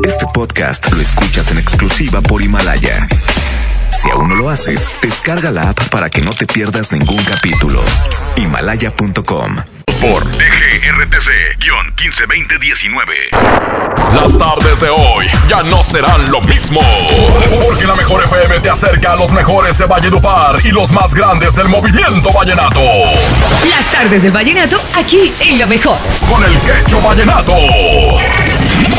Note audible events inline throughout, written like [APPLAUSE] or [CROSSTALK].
Este podcast lo escuchas en exclusiva por Himalaya. Si aún no lo haces, descarga la app para que no te pierdas ningún capítulo. Himalaya.com por DGRTC-152019. Las tardes de hoy ya no serán lo mismo. Porque la mejor FM te acerca a los mejores de Valledupar y los más grandes del movimiento vallenato. Las tardes del vallenato aquí en lo mejor. Con el quecho vallenato.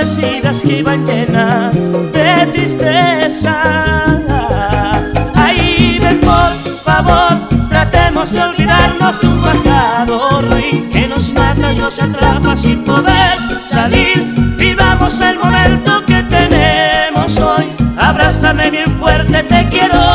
historias parecidas que iban llenas de tristeza. Ay, ven por favor, tratemos de olvidarnos de un pasado ruin que nos mata y nos atrapa sin poder salir. Vivamos el momento que tenemos hoy. Abrázame bien fuerte, te quiero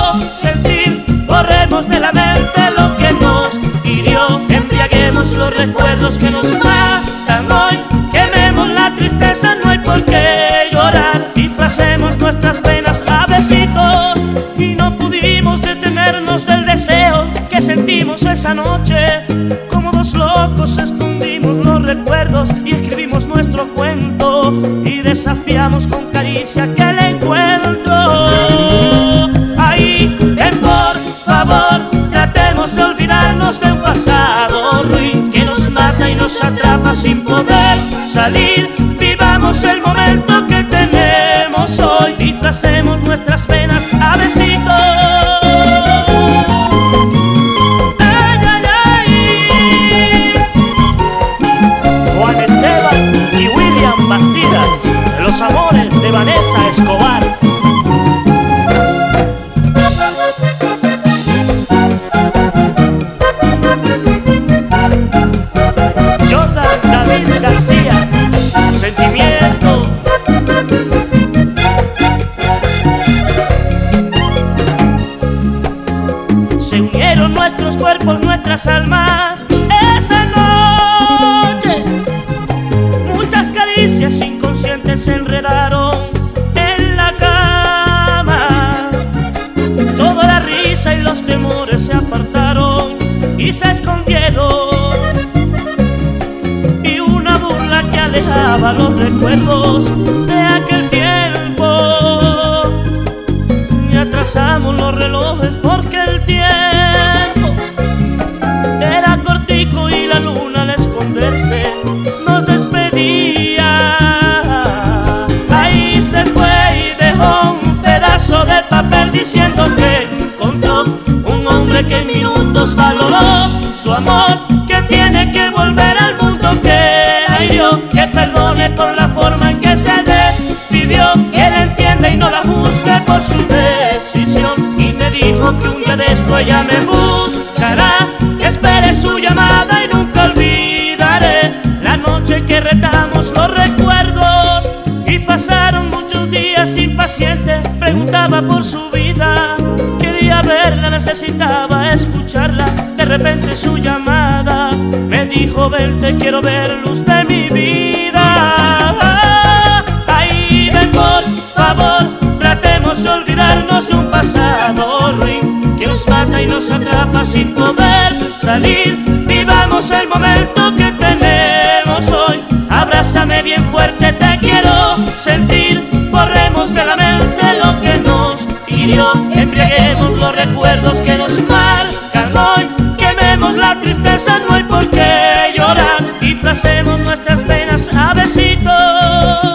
con caricia aquel encuentro. Ahí, ven por favor, tratemos de olvidarnos de un pasado ruin que nos mata y nos atrapa sin poder salir. Alejaba los recuerdos de aquel tiempo. Y atrasamos los relojes porque el tiempo era cortico y la luna al esconderse nos despedía. Ahí se fue y dejó un pedazo de papel diciendo que encontró un hombre que en minutos valoró su amor, perdone por la forma en que se despidió, que la entienda y no la juzgue por su decisión. Y me dijo que un día de esto ella me buscará, que espere su llamada y nunca olvidaré la noche que retamos los recuerdos y pasaron muchos días impaciente. Preguntaba por su vida, quería verla, necesitaba escucharla. De repente su llamada me dijo: Ven, te quiero ver, luz de mi vida. sin poder salir. Vivamos el momento que tenemos hoy. Abrázame bien fuerte, te quiero sentir. Borremos de la mente lo que nos hirió. Embriaguemos los recuerdos que nos marcan hoy. Quememos la tristeza, no hay por qué llorar. Y placemos nuestras penas a besitos.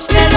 los que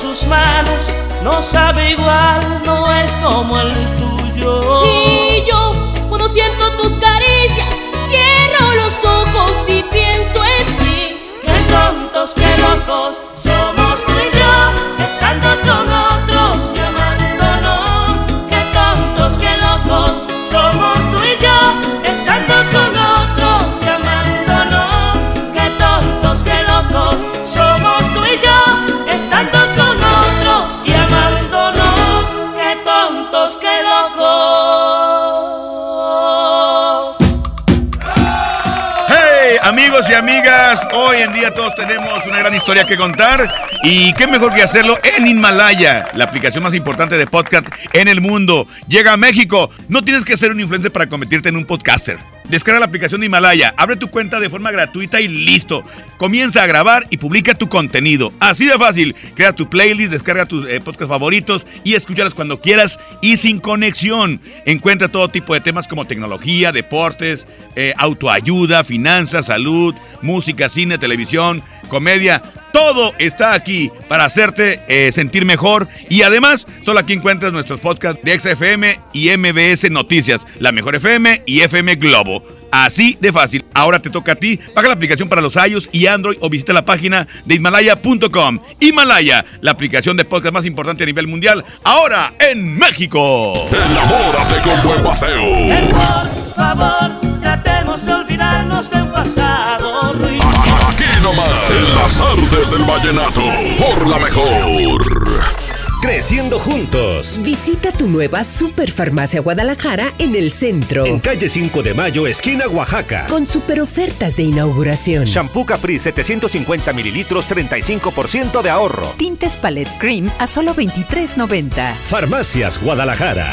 sus manos no sabe igual, no es como el tuyo. amigos y amigas, hoy en día todos tenemos una gran historia que contar y qué mejor que hacerlo en Himalaya, la aplicación más importante de podcast en el mundo. Llega a México, no tienes que ser un influencer para convertirte en un podcaster. Descarga la aplicación de Himalaya, abre tu cuenta de forma gratuita y listo. Comienza a grabar y publica tu contenido. Así de fácil. Crea tu playlist, descarga tus eh, podcasts favoritos y escúchalos cuando quieras y sin conexión. Encuentra todo tipo de temas como tecnología, deportes, eh, autoayuda, finanzas, salud, música, cine, televisión, comedia. Todo está aquí para hacerte eh, sentir mejor y además solo aquí encuentras nuestros podcasts de XFM y MBS Noticias, la mejor FM y FM Globo. Así de fácil. Ahora te toca a ti. Paga la aplicación para los iOS y Android o visita la página de Himalaya.com. Himalaya, la aplicación de podcast más importante a nivel mundial, ahora en México. Enamórate con buen paseo. Por favor, tratemos de olvidarnos del pasado nomás, en las artes del vallenato, por la mejor. Creciendo juntos. Visita tu nueva Superfarmacia Guadalajara en el centro. En calle 5 de Mayo, esquina Oaxaca. Con super ofertas de inauguración. Shampoo Capri 750 mililitros, 35% de ahorro. Tintes Palette Cream a solo 23.90. Farmacias Guadalajara.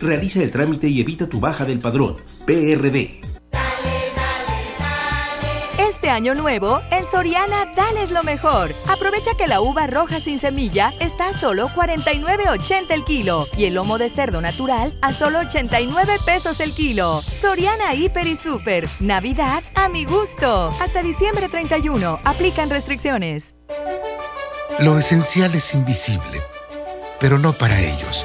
Realiza el trámite y evita tu baja del padrón. PRD. Este año nuevo, en Soriana, dales lo mejor. Aprovecha que la uva roja sin semilla está a solo 49.80 el kilo y el lomo de cerdo natural a solo 89 pesos el kilo. Soriana Hiper y Super. Navidad a mi gusto. Hasta diciembre 31. Aplican restricciones. Lo esencial es invisible, pero no para ellos.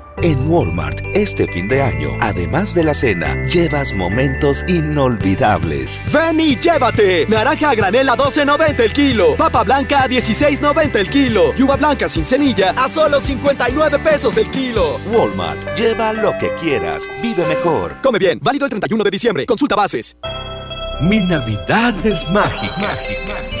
En Walmart, este fin de año, además de la cena, llevas momentos inolvidables. Ven y llévate. Naranja a granel a 12.90 el kilo. Papa blanca a 16.90 el kilo. Y uva blanca sin semilla a solo 59 pesos el kilo. Walmart, lleva lo que quieras. Vive mejor. Come bien. Válido el 31 de diciembre. Consulta bases. Mi Navidad es mágica. mágica.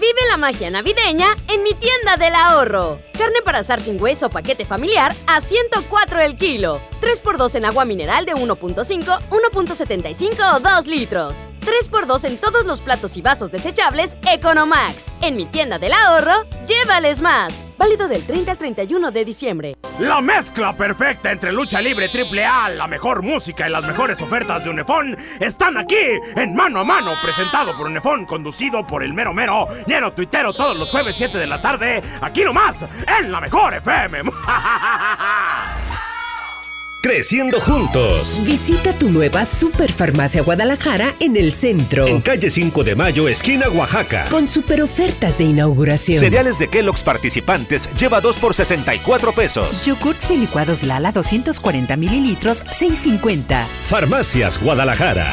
Vive la magia navideña en mi tienda del ahorro. Carne para asar sin hueso paquete familiar a 104 el kilo. 3x2 en agua mineral de 1.5, 1.75 o 2 litros. 3x2 en todos los platos y vasos desechables Economax. En mi tienda del ahorro, llévales más. Válido del 30 al 31 de diciembre. La mezcla perfecta entre lucha libre AAA, la mejor música y las mejores ofertas de Unefón están aquí en Mano a Mano, presentado por Unefón, conducido por el mero mero, lleno tuitero todos los jueves 7 de la tarde, aquí nomás, en la mejor FM. [LAUGHS] Creciendo juntos. Visita tu nueva Superfarmacia Guadalajara en el centro. En calle 5 de Mayo, esquina Oaxaca. Con super ofertas de inauguración. Cereales de Kellogg's participantes lleva 2 por 64 pesos. Yogurts y licuados Lala 240 mililitros, 6.50. Farmacias Guadalajara.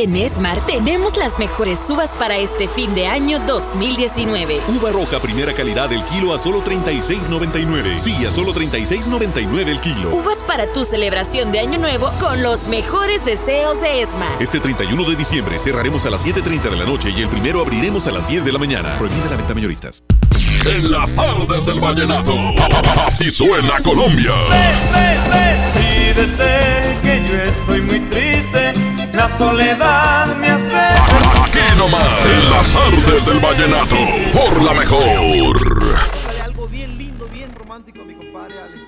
En Esmar tenemos las mejores uvas para este fin de año 2019. Uva roja primera calidad el kilo a solo 36.99. Sí, a solo 36.99 el kilo. Uvas para tu celebración de año nuevo con los mejores deseos de Esmar. Este 31 de diciembre cerraremos a las 7.30 de la noche y el primero abriremos a las 10 de la mañana. Prohibida la venta mayoristas. En las tardes del vallenato. Así suena Colombia. Decídete que yo estoy muy triste. La soledad me hace. Aquí nomás. En las artes del vallenato. Por la mejor. algo bien lindo, bien romántico a mi compadre Alex.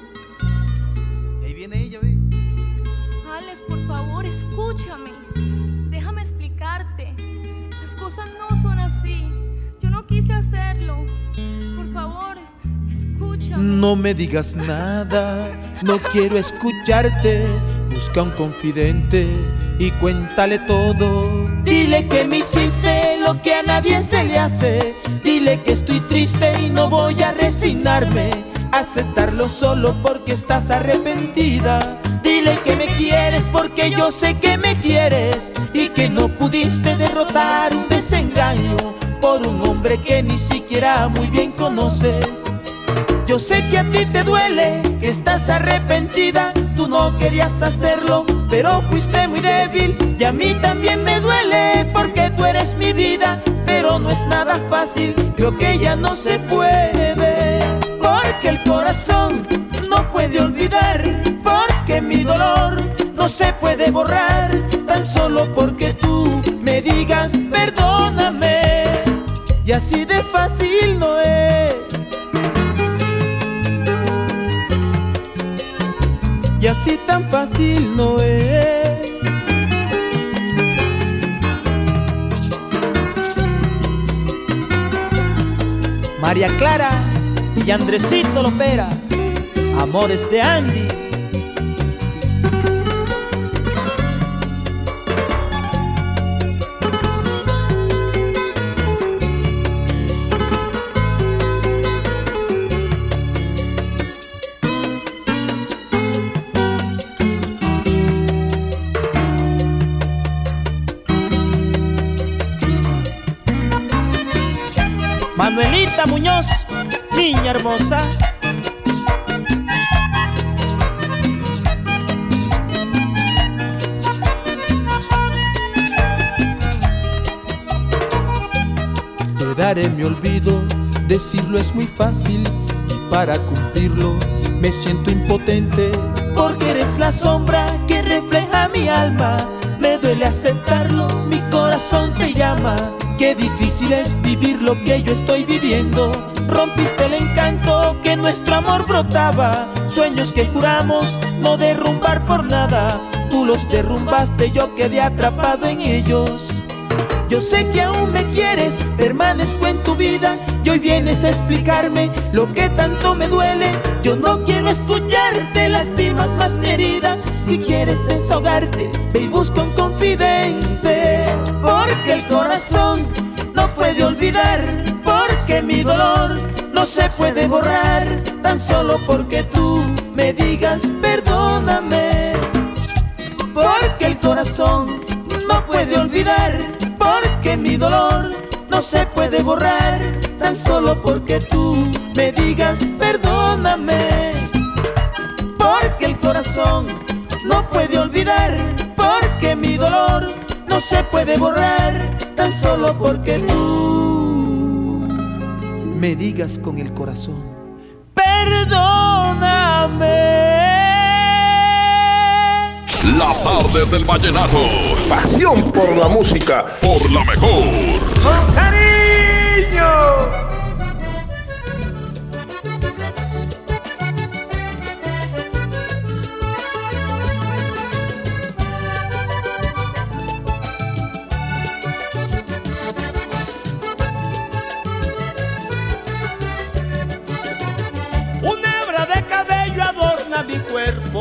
Ahí viene ella, ve. Alex, por favor, escúchame. Déjame explicarte. Las cosas no son así. Yo no quise hacerlo. Por favor, escúchame. No me digas nada, no quiero escucharte. Busca un confidente y cuéntale todo. Dile que me hiciste lo que a nadie se le hace. Dile que estoy triste y no voy a resignarme. Aceptarlo solo porque estás arrepentida. Dile que me quieres porque yo sé que me quieres y que no pudiste derrotar un desengaño por un hombre que ni siquiera muy bien conoces. Yo sé que a ti te duele, que estás arrepentida, tú no querías hacerlo, pero fuiste muy débil. Y a mí también me duele porque tú eres mi vida, pero no es nada fácil, creo que ya no se puede, porque el corazón no puede olvidar, porque mi dolor no se puede borrar, tan solo porque tú me digas perdóname, y así de fácil no es. Así tan fácil no es. María Clara y Andresito Lopera, amores de Andy. Muñoz, niña hermosa. Te daré mi olvido, decirlo es muy fácil y para cumplirlo me siento impotente porque eres la sombra que refleja mi alma. Me duele aceptarlo, mi corazón te llama. Qué difícil es vivir lo que yo estoy viviendo. Rompiste el encanto que nuestro amor brotaba. Sueños que juramos no derrumbar por nada. Tú los derrumbaste, yo quedé atrapado en ellos. Yo sé que aún me quieres, permanezco en tu vida y hoy vienes a explicarme lo que tanto me duele. Yo no quiero escucharte, lastimas más mi. Si quieres desahogarte, ve y busca un confidente. Porque el corazón no puede olvidar, porque mi dolor no se puede borrar, tan solo porque tú me digas perdóname. Porque el corazón no puede olvidar, porque mi dolor no se puede borrar, tan solo porque tú me digas perdóname. Porque el corazón no puede olvidar, porque mi dolor no se puede borrar, tan solo porque tú me digas con el corazón, perdóname. Las tardes del vallenato. Pasión por la música. Por la mejor. ¡Con cariño!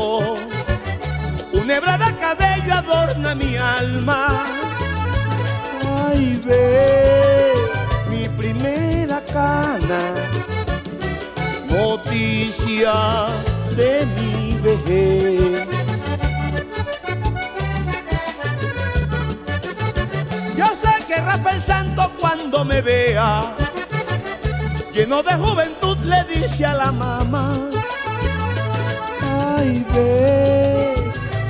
Cuerpo, una hebra de cabello adorna mi alma. Ay, ve mi primera cana, noticias de mi vejez. Yo sé que Rafael Santo cuando me vea lleno de juventud le dice a la mamá, ay ve,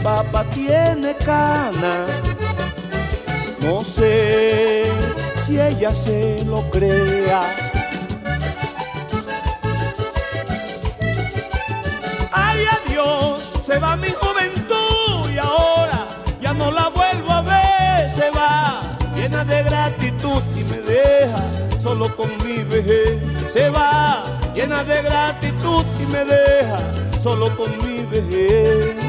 papá tiene cana, no sé si ella se lo crea. Ay adiós, se va mi juventud y ahora ya no la vuelvo a ver, se va llena de gratitud y me deja solo con mi vejez. Se va llena de gratitud y me deja solo con mi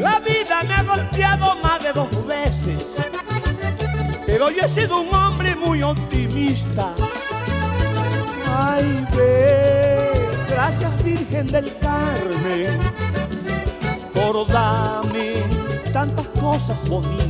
La vida me ha golpeado más de dos veces, pero yo he sido un hombre muy optimista. Ay, ve, gracias Virgen del Carmen, por darme tantas cosas bonitas.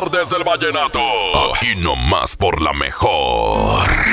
tardes del vallenato. Aquí nomás por la mejor.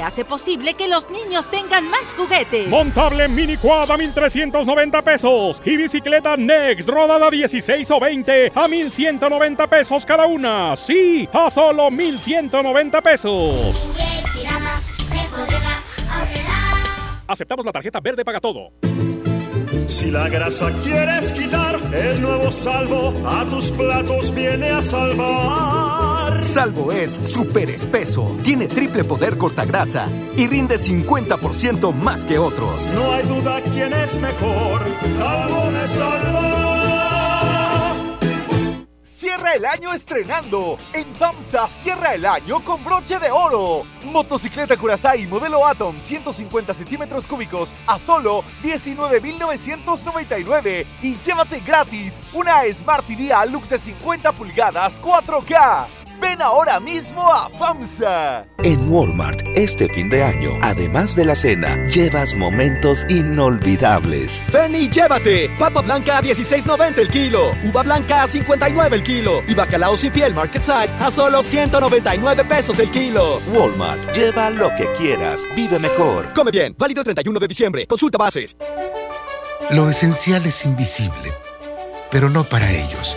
Hace posible que los niños tengan más juguetes. Montable mini quad a 1390 pesos y bicicleta Next rodada 16 o 20 a 1190 pesos cada una. Sí, a solo 1190 pesos. Aceptamos la tarjeta verde paga todo. Si la grasa quieres quitar, el nuevo salvo a tus platos viene a salvar. Salvo es súper espeso, tiene triple poder cortagrasa y rinde 50% más que otros. No hay duda quién es mejor. Salvo me salva. Cierra el año estrenando. En FAMSA cierra el año con broche de oro. Motocicleta Curaçao modelo Atom 150 centímetros cúbicos a solo 19,999 y llévate gratis una Smart TV Lux de 50 pulgadas 4K. Ven ahora mismo a FAMSA. En Walmart, este fin de año, además de la cena, llevas momentos inolvidables. Ven y llévate. Papa blanca a 16.90 el kilo. Uva blanca a 59 el kilo. Y bacalao sin piel Market Side a solo 199 pesos el kilo. Walmart, lleva lo que quieras. Vive mejor. Come bien. Válido el 31 de diciembre. Consulta bases. Lo esencial es invisible, pero no para ellos.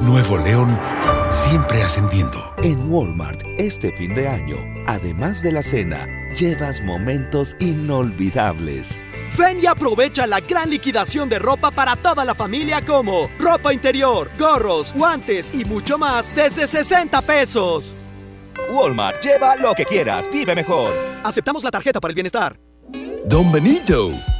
Nuevo León, siempre ascendiendo. En Walmart, este fin de año, además de la cena, llevas momentos inolvidables. Ven y aprovecha la gran liquidación de ropa para toda la familia como ropa interior, gorros, guantes y mucho más desde 60 pesos. Walmart, lleva lo que quieras. Vive mejor. Aceptamos la tarjeta para el bienestar. Don Benito,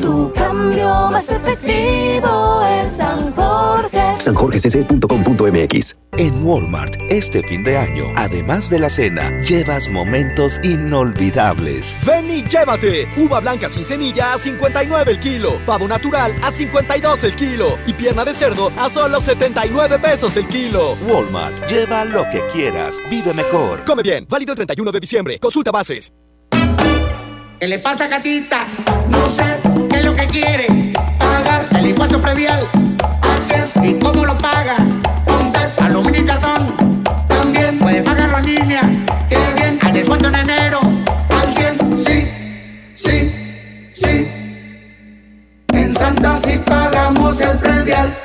Tu cambio más efectivo en San Jorge. sanjorgecc.com.mx En Walmart, este fin de año, además de la cena, llevas momentos inolvidables. Ven y llévate. Uva blanca sin semilla a 59 el kilo. Pavo natural a 52 el kilo. Y pierna de cerdo a solo 79 pesos el kilo. Walmart, lleva lo que quieras. Vive mejor. Come bien. Válido el 31 de diciembre. Consulta bases. ¿Qué le pasa, Catita? No sé que quiere. Pagar el impuesto predial. Así es. ¿Y cómo lo paga? Con aluminio y cartón. También puede pagarlo en línea. Qué bien. Hay descuento en enero. Al 100. Sí, sí, sí. En Santa sí pagamos el predial.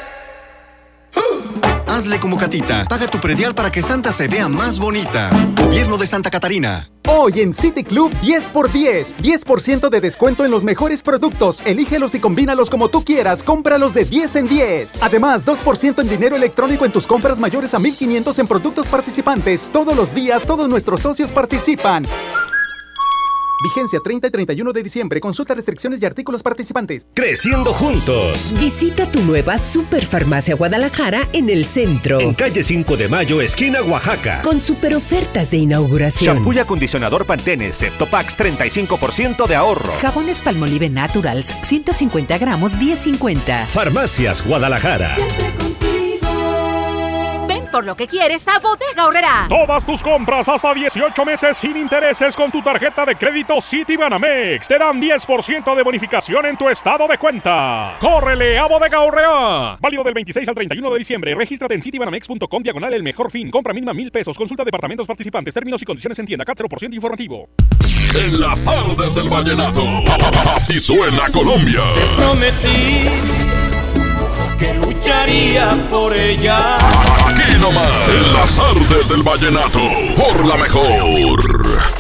Hazle como Catita. Paga tu predial para que Santa se vea más bonita. Gobierno de Santa Catarina. Hoy en City Club 10x10. 10% de descuento en los mejores productos. Elígelos y combínalos como tú quieras. Cómpralos de 10 en 10. Además, 2% en dinero electrónico en tus compras mayores a 1500 en productos participantes. Todos los días, todos nuestros socios participan. Vigencia 30 y 31 de diciembre. Consulta restricciones y artículos participantes. Creciendo juntos. Visita tu nueva Superfarmacia Guadalajara en el centro. En calle 5 de Mayo, esquina Oaxaca. Con super ofertas de inauguración. Shampoo y acondicionador Pantene Septopax 35% de ahorro. Jabones Palmolive Naturals 150 gramos 10.50. Farmacias Guadalajara. Por lo que quieres a Bodega Horrera. Todas tus compras hasta 18 meses sin intereses con tu tarjeta de crédito Citibanamex te dan 10% de bonificación en tu estado de cuenta. ¡Córrele a Bodega Horrera! Válido del 26 al 31 de diciembre. Regístrate en citibanamex.com diagonal el mejor fin. Compra mínima mil pesos. Consulta departamentos participantes. Términos y condiciones en tienda. CAT 0% informativo. En las tardes del vallenato. Así suena Colombia. Prometí que lucharía por ella. Aquí nomás, en las artes del vallenato, por la mejor.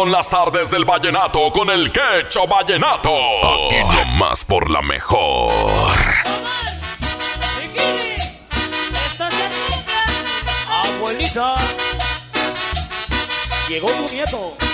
son las tardes del vallenato con el quecho vallenato. Aquí nomás por la mejor. Abuelita, llegó tu nieto.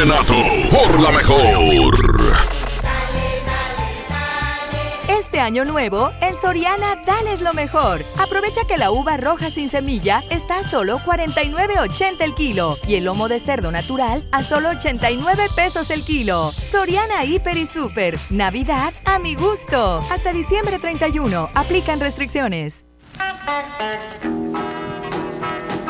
Vallenato, por la mejor. Este año nuevo, en Soriana dales lo mejor. Aprovecha que la uva roja sin semilla está a solo 49.80 el kilo y el lomo de cerdo natural a solo 89 pesos el kilo. Soriana Hiper y Super. Navidad a mi gusto. Hasta diciembre 31. Aplican restricciones.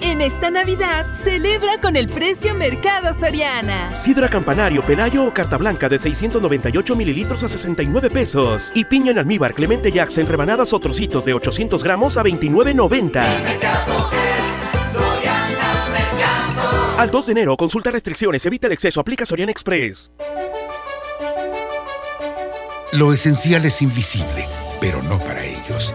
En esta Navidad, celebra con el precio Mercado Soriana. Sidra Campanario, Penayo o Carta Blanca de 698 mililitros a 69 pesos. Y piña en almíbar Clemente en rebanadas o trocitos de 800 gramos a 29.90. Al 2 de enero, consulta restricciones, evita el exceso, aplica Soriana Express. Lo esencial es invisible, pero no para ellos.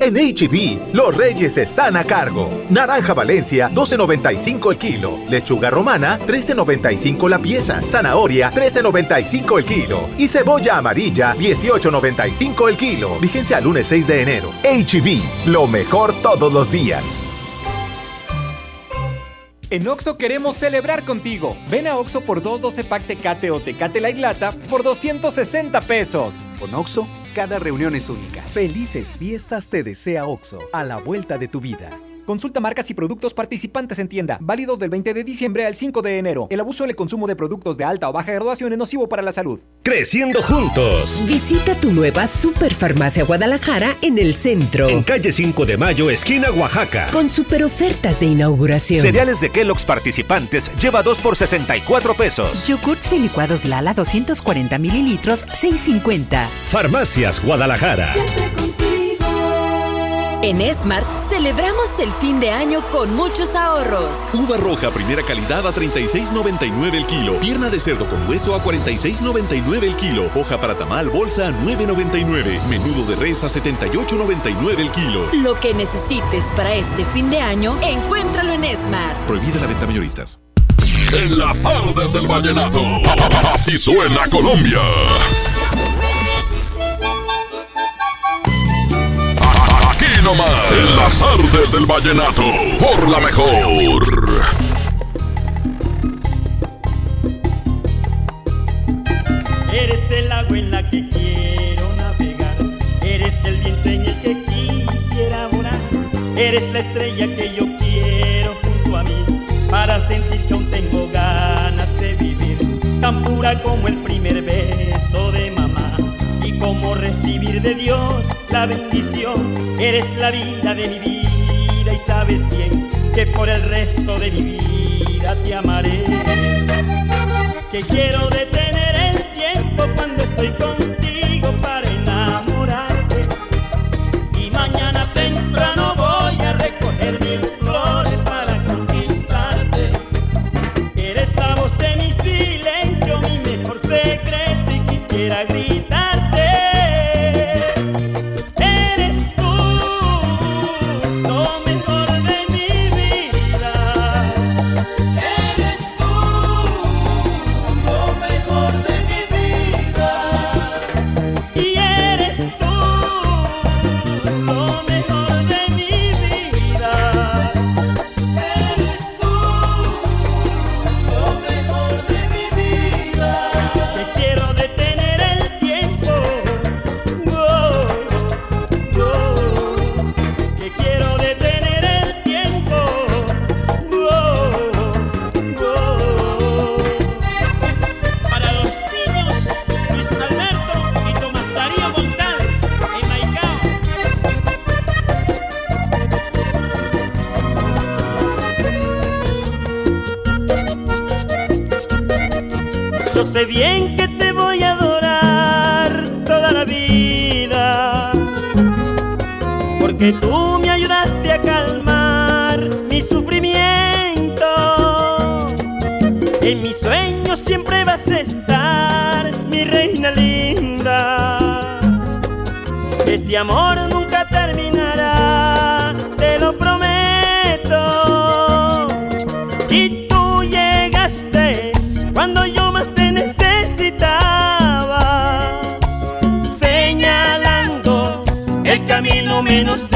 En HB, los reyes están a cargo. Naranja Valencia, 12.95 el kilo. Lechuga romana, 13.95 la pieza. Zanahoria, 13.95 el kilo. Y cebolla amarilla, 18.95 el kilo. Vigencia al lunes 6 de enero. HB, lo mejor todos los días. En Oxo queremos celebrar contigo. Ven a Oxo por 212 pack Tecate o Tecate Light Lata por 260 pesos. Con Oxo, cada reunión es única. Felices fiestas te desea Oxo, a la vuelta de tu vida. Consulta marcas y productos participantes en tienda. Válido del 20 de diciembre al 5 de enero. El abuso en el consumo de productos de alta o baja graduación es nocivo para la salud. Creciendo juntos. Visita tu nueva Superfarmacia Guadalajara en el centro. En calle 5 de Mayo, esquina Oaxaca. Con super ofertas de inauguración. Cereales de Kellogg's participantes lleva 2 por 64 pesos. Yogurts y licuados Lala 240 mililitros, 6.50. Farmacias Guadalajara. En Smart celebramos el fin de año con muchos ahorros. Uva roja primera calidad a 36.99 el kilo. Pierna de cerdo con hueso a 46.99 el kilo. Hoja para tamal bolsa a 9.99. Menudo de res a 78.99 el kilo. Lo que necesites para este fin de año, encuéntralo en Smart. Prohibida la venta mayoristas. En las tardes del vallenato. Así suena Colombia. Nomás. En las artes del vallenato. Por la mejor. Eres el agua en la que quiero navegar. Eres el viento en el que quisiera volar. Eres la estrella que yo quiero junto a mí. Para sentir que aún tengo ganas de vivir. Tan pura como el primer beso de mamá. Recibir de Dios la bendición. Eres la vida de mi vida y sabes bien que por el resto de mi vida te amaré. Que quiero detener el tiempo cuando estoy contigo linda. Este amor nunca terminará, te lo prometo. Y tú llegaste cuando yo más te necesitaba, señalando el camino menos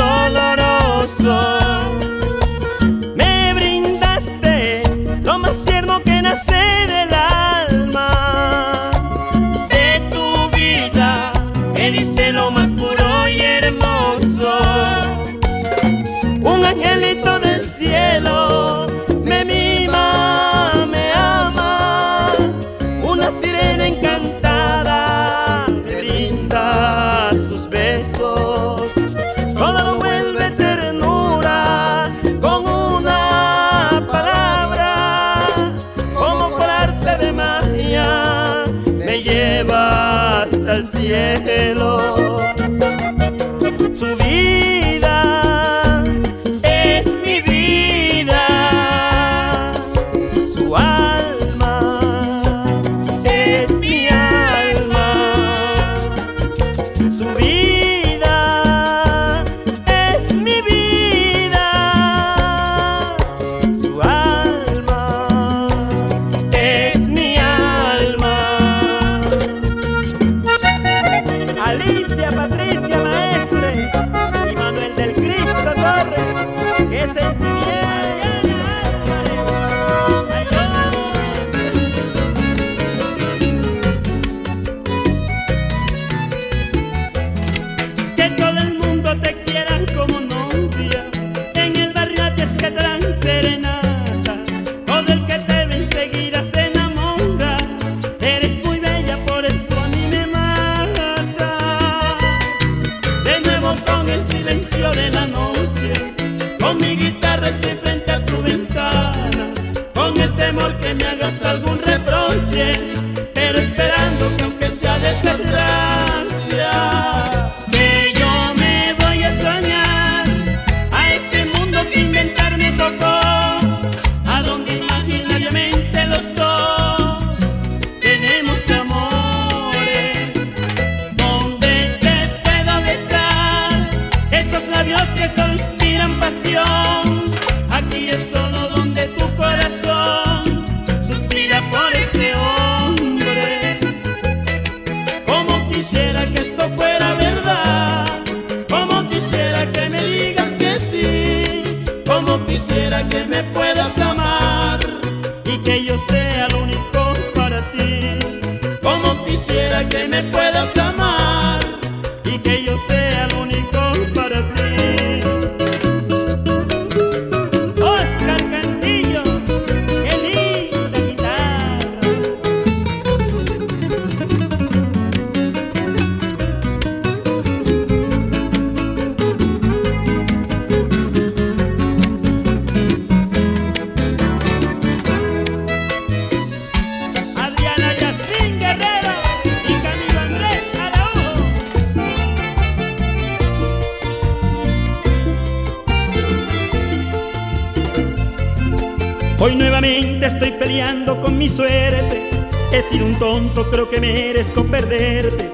Hoy nuevamente estoy peleando con mi suerte. He sido un tonto, creo que merezco perderte.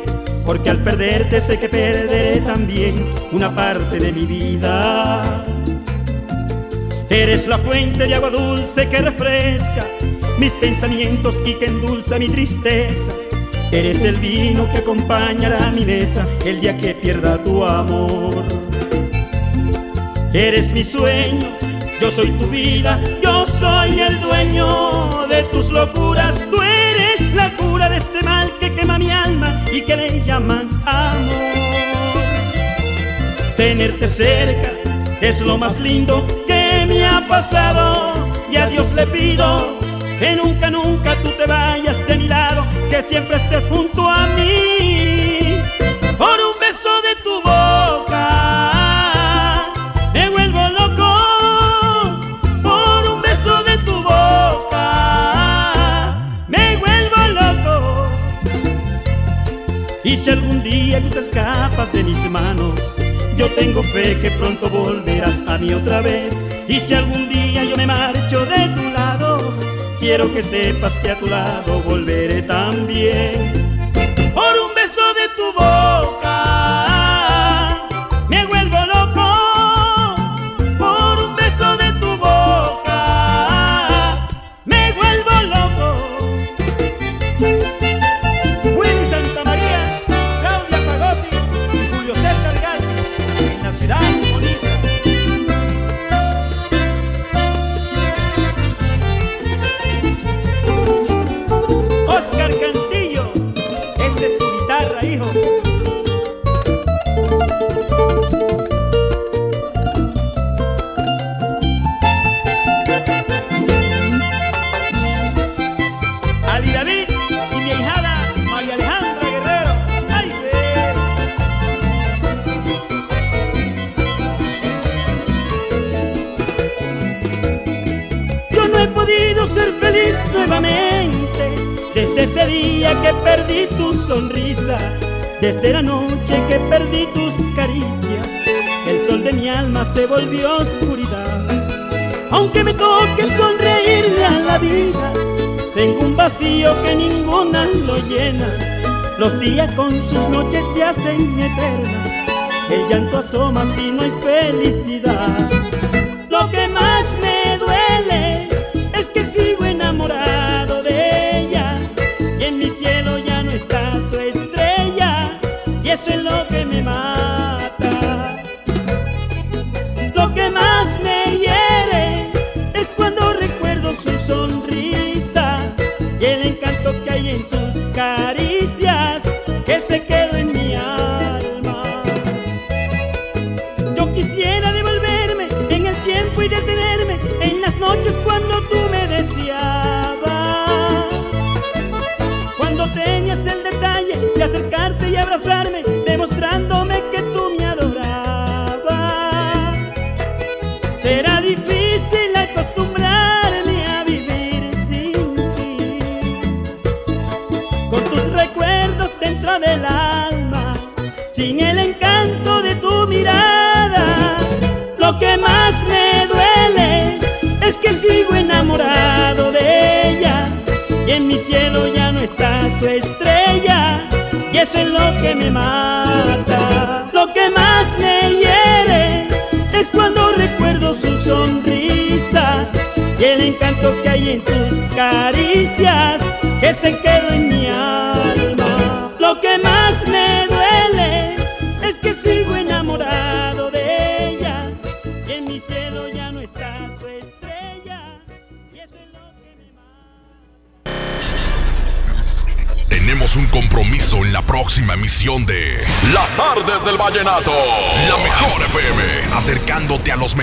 Porque al perderte sé que perderé también una parte de mi vida. Eres la fuente de agua dulce que refresca mis pensamientos y que endulza mi tristeza. Eres el vino que acompañará mi mesa el día que pierda tu amor. Eres mi sueño, yo soy tu vida, yo soy el dueño de tus locuras. Tú eres la cura de este mal que quema mi alma y que le llaman amor. Tenerte cerca es lo más lindo que me ha pasado. Y a Dios le pido que nunca, nunca tú te vayas de mi lado, que siempre estés junto a mí. día tú te escapas de mis manos. Yo tengo fe que pronto volverás a mí otra vez. Y si algún día yo me marcho de tu lado, quiero que sepas que a tu lado volveré también.